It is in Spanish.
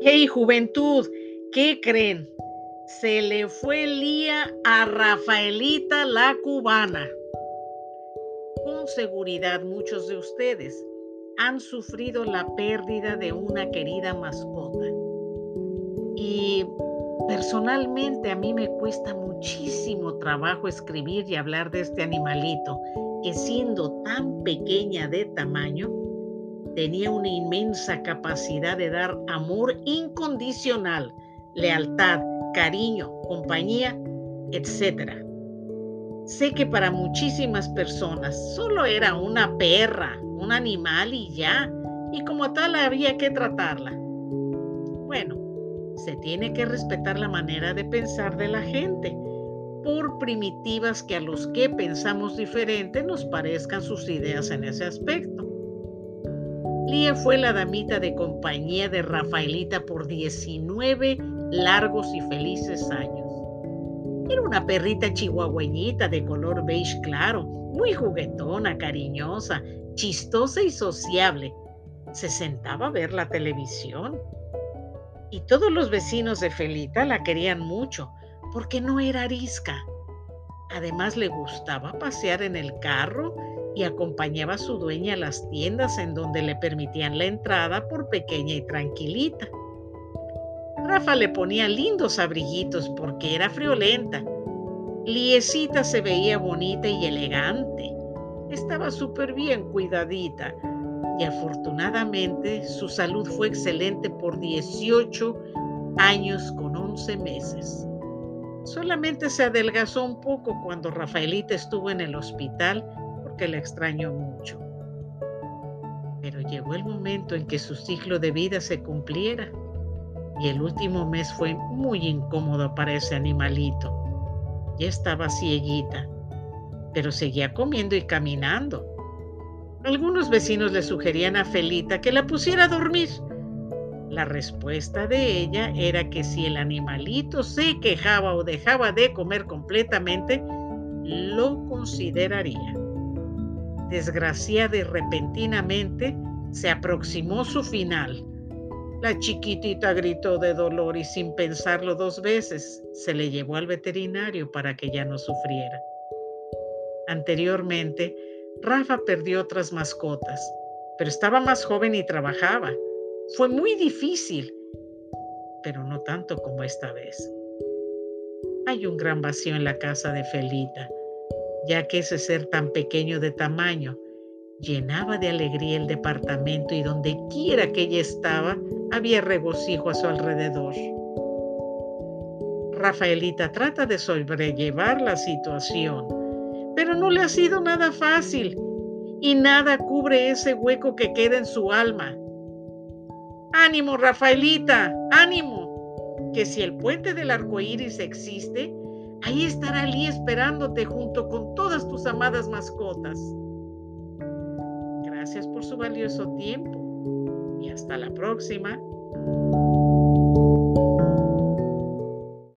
Hey, juventud, ¿qué creen? Se le fue el día a Rafaelita la cubana. Con seguridad muchos de ustedes han sufrido la pérdida de una querida mascota. Y personalmente a mí me cuesta muchísimo trabajo escribir y hablar de este animalito que siendo tan pequeña de tamaño, tenía una inmensa capacidad de dar amor incondicional, lealtad, cariño, compañía, etc. Sé que para muchísimas personas solo era una perra, un animal y ya, y como tal había que tratarla. Bueno, se tiene que respetar la manera de pensar de la gente, por primitivas que a los que pensamos diferente nos parezcan sus ideas en ese aspecto. Lía fue la damita de compañía de Rafaelita por 19 largos y felices años. Era una perrita chihuahueñita de color beige claro, muy juguetona, cariñosa, chistosa y sociable. Se sentaba a ver la televisión. Y todos los vecinos de Felita la querían mucho porque no era arisca. Además le gustaba pasear en el carro y acompañaba a su dueña a las tiendas en donde le permitían la entrada por pequeña y tranquilita. Rafa le ponía lindos abriguitos porque era friolenta. Liecita se veía bonita y elegante. Estaba súper bien cuidadita y afortunadamente su salud fue excelente por 18 años con 11 meses. Solamente se adelgazó un poco cuando Rafaelita estuvo en el hospital que le extrañó mucho. Pero llegó el momento en que su ciclo de vida se cumpliera y el último mes fue muy incómodo para ese animalito. Ya estaba cieguita, pero seguía comiendo y caminando. Algunos vecinos le sugerían a Felita que la pusiera a dormir. La respuesta de ella era que si el animalito se quejaba o dejaba de comer completamente, lo consideraría desgraciada y repentinamente, se aproximó su final. La chiquitita gritó de dolor y sin pensarlo dos veces se le llevó al veterinario para que ya no sufriera. Anteriormente, Rafa perdió otras mascotas, pero estaba más joven y trabajaba. Fue muy difícil, pero no tanto como esta vez. Hay un gran vacío en la casa de Felita ya que ese ser tan pequeño de tamaño llenaba de alegría el departamento y donde quiera que ella estaba había regocijo a su alrededor. Rafaelita trata de sobrellevar la situación, pero no le ha sido nada fácil y nada cubre ese hueco que queda en su alma. Ánimo, Rafaelita, ánimo, que si el puente del arco iris existe, Ahí estará Ali esperándote junto con todas tus amadas mascotas. Gracias por su valioso tiempo y hasta la próxima.